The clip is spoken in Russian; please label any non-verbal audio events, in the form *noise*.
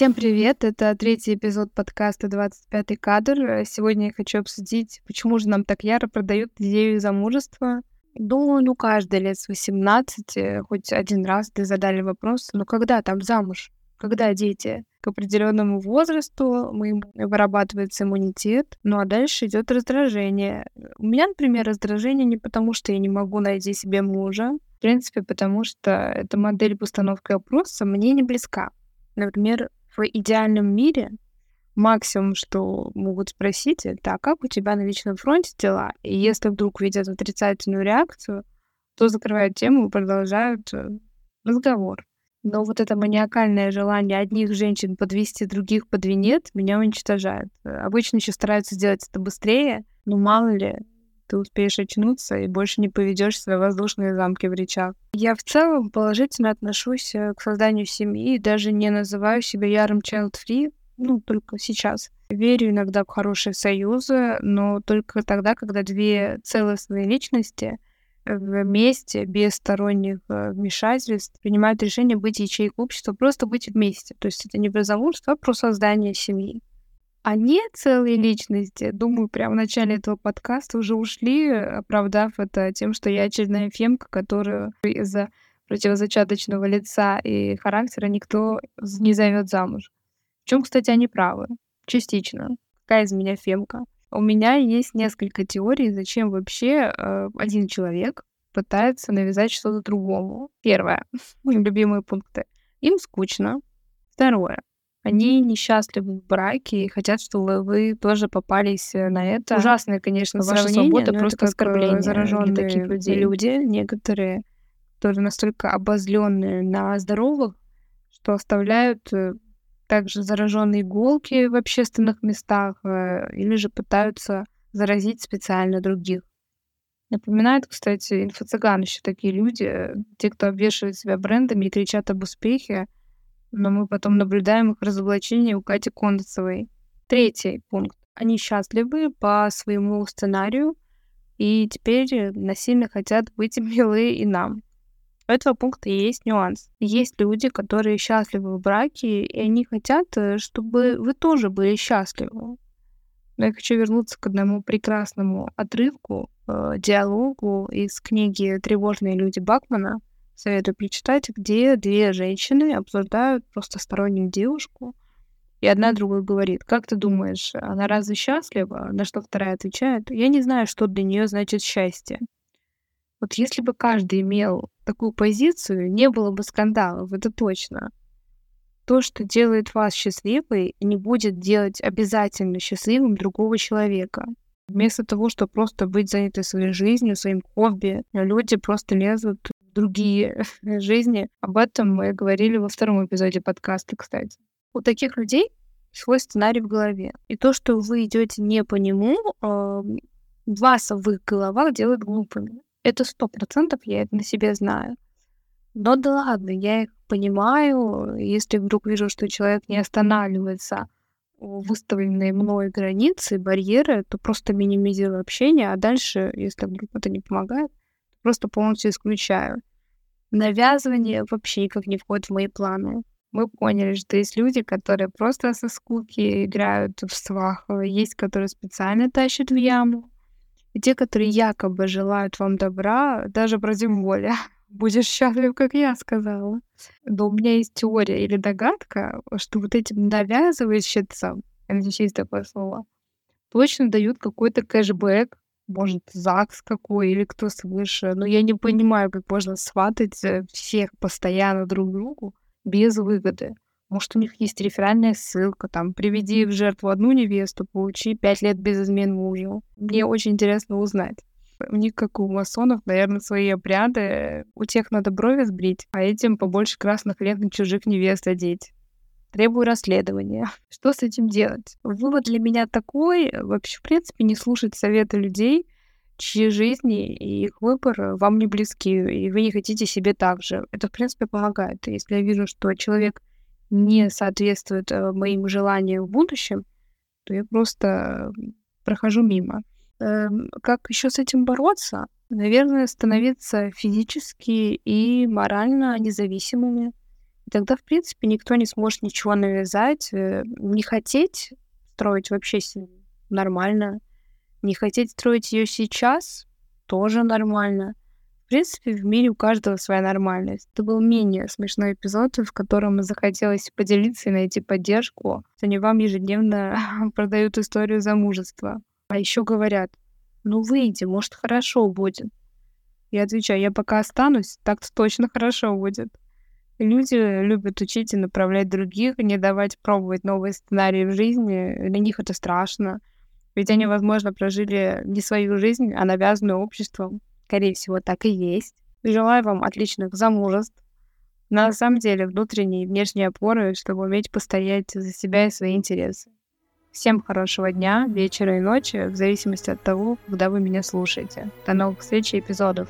Всем привет! Это третий эпизод подкаста «25 кадр». Сегодня я хочу обсудить, почему же нам так яро продают идею замужества. Думаю, ну каждый лет с 18 хоть один раз ты задали вопрос, ну когда там замуж? Когда дети? К определенному возрасту мы вырабатывается иммунитет, ну а дальше идет раздражение. У меня, например, раздражение не потому, что я не могу найти себе мужа, в принципе, потому что эта модель постановки вопроса мне не близка. Например, в идеальном мире максимум, что могут спросить, это а как у тебя на личном фронте дела? И если вдруг видят отрицательную реакцию, то закрывают тему и продолжают э, разговор. Но вот это маниакальное желание одних женщин подвести других под венец меня уничтожает. Обычно еще стараются сделать это быстрее, но мало ли, ты успеешь очнуться и больше не поведешь свои воздушные замки в речах. Я в целом положительно отношусь э, к созданию семьи даже не называю себя ярым child-free, ну, только сейчас. Верю иногда в хорошие союзы, но только тогда, когда две целостные личности вместе, без сторонних э, вмешательств, принимают решение быть ячейкой общества, просто быть вместе. То есть это не про замужество, а про создание семьи. Они целые личности, думаю, прямо в начале этого подкаста уже ушли, оправдав это тем, что я очередная фемка, которую из-за противозачаточного лица и характера никто не зовет замуж. В чем, кстати, они правы. Частично. Какая из меня фемка? У меня есть несколько теорий, зачем вообще э, один человек пытается навязать что-то другому. Первое. *laughs* Мои любимые пункты. Им скучно. Второе. Они несчастливы в браке и хотят, чтобы вы тоже попались э, на это. Ужасное, конечно, ваша свобода, просто э, оскорбление зараженные таких людей. Люди, некоторые, которые настолько обозленные на здоровых, что оставляют э, также зараженные иголки в общественных местах или же пытаются заразить специально других. Напоминает, кстати, инфо-цыган еще такие люди, те, кто обвешивает себя брендами и кричат об успехе, но мы потом наблюдаем их разоблачение у Кати Кондацевой. Третий пункт. Они счастливы по своему сценарию и теперь насильно хотят быть *laughs* милы и нам. У этого пункта есть нюанс. Есть люди, которые счастливы в браке, и они хотят, э, чтобы вы тоже были счастливы. Но я хочу вернуться к одному прекрасному отрывку, э, диалогу из книги «Тревожные люди» Бакмана, советую прочитать, где две женщины обсуждают просто стороннюю девушку, и одна другой говорит, как ты думаешь, она разве счастлива? На что вторая отвечает, я не знаю, что для нее значит счастье. Вот если бы каждый имел такую позицию, не было бы скандалов, это точно. То, что делает вас счастливой, не будет делать обязательно счастливым другого человека. Вместо того, чтобы просто быть заняты своей жизнью, своим хобби, люди просто лезут другие *laughs* жизни. Об этом мы говорили во втором эпизоде подкаста, кстати. У таких людей свой сценарий в голове. И то, что вы идете не по нему, вас в их головах делает глупыми. Это сто процентов, я это на себе знаю. Но да ладно, я их понимаю. Если вдруг вижу, что человек не останавливается выставленные мной границы, барьеры, то просто минимизирую общение, а дальше, если вдруг это не помогает, просто полностью исключаю. Навязывание вообще никак не входит в мои планы. Мы поняли, что есть люди, которые просто со скуки играют в свах, есть, которые специально тащат в яму, и те, которые якобы желают вам добра, даже против воли. *laughs* Будешь счастлив, как я сказала. Но у меня есть теория или догадка, что вот этим навязывающимся, я надеюсь, есть такое слово, точно дают какой-то кэшбэк может, ЗАГС какой или кто свыше. Но я не понимаю, как можно сватать э, всех постоянно друг другу без выгоды. Может, у них есть реферальная ссылка, там, приведи в жертву одну невесту, получи пять лет без измен мужу. Мне очень интересно узнать. У них, как у масонов, наверное, свои обряды. У тех надо брови сбрить, а этим побольше красных лент на чужих невест одеть требую расследования. Что с этим делать? Вывод для меня такой, вообще, в принципе, не слушать советы людей, чьи жизни и их выбор вам не близки, и вы не хотите себе так же. Это, в принципе, помогает. Если я вижу, что человек не соответствует э, моим желаниям в будущем, то я просто прохожу мимо. Эм, как еще с этим бороться? Наверное, становиться физически и морально независимыми И тогда, в принципе, никто не сможет ничего навязать. Э, не хотеть строить вообще нормально. Не хотеть строить ее сейчас тоже нормально. В принципе, в мире у каждого своя нормальность. Это был менее смешной эпизод, в котором захотелось поделиться и найти поддержку. Они вам ежедневно *laughs* продают историю замужества. А еще говорят, ну выйди, может, хорошо будет. Я отвечаю, я пока останусь, так-то точно хорошо будет. Люди любят учить и направлять других, не давать пробовать новые сценарии в жизни. Для них это страшно. Ведь они, возможно, прожили не свою жизнь, а навязанную обществом. Скорее всего, так и есть. Желаю вам отличных замужеств. На самом деле, внутренней и внешней опоры, чтобы уметь постоять за себя и свои интересы. Всем хорошего дня, вечера и ночи, в зависимости от того, когда вы меня слушаете. До новых встреч и эпизодов.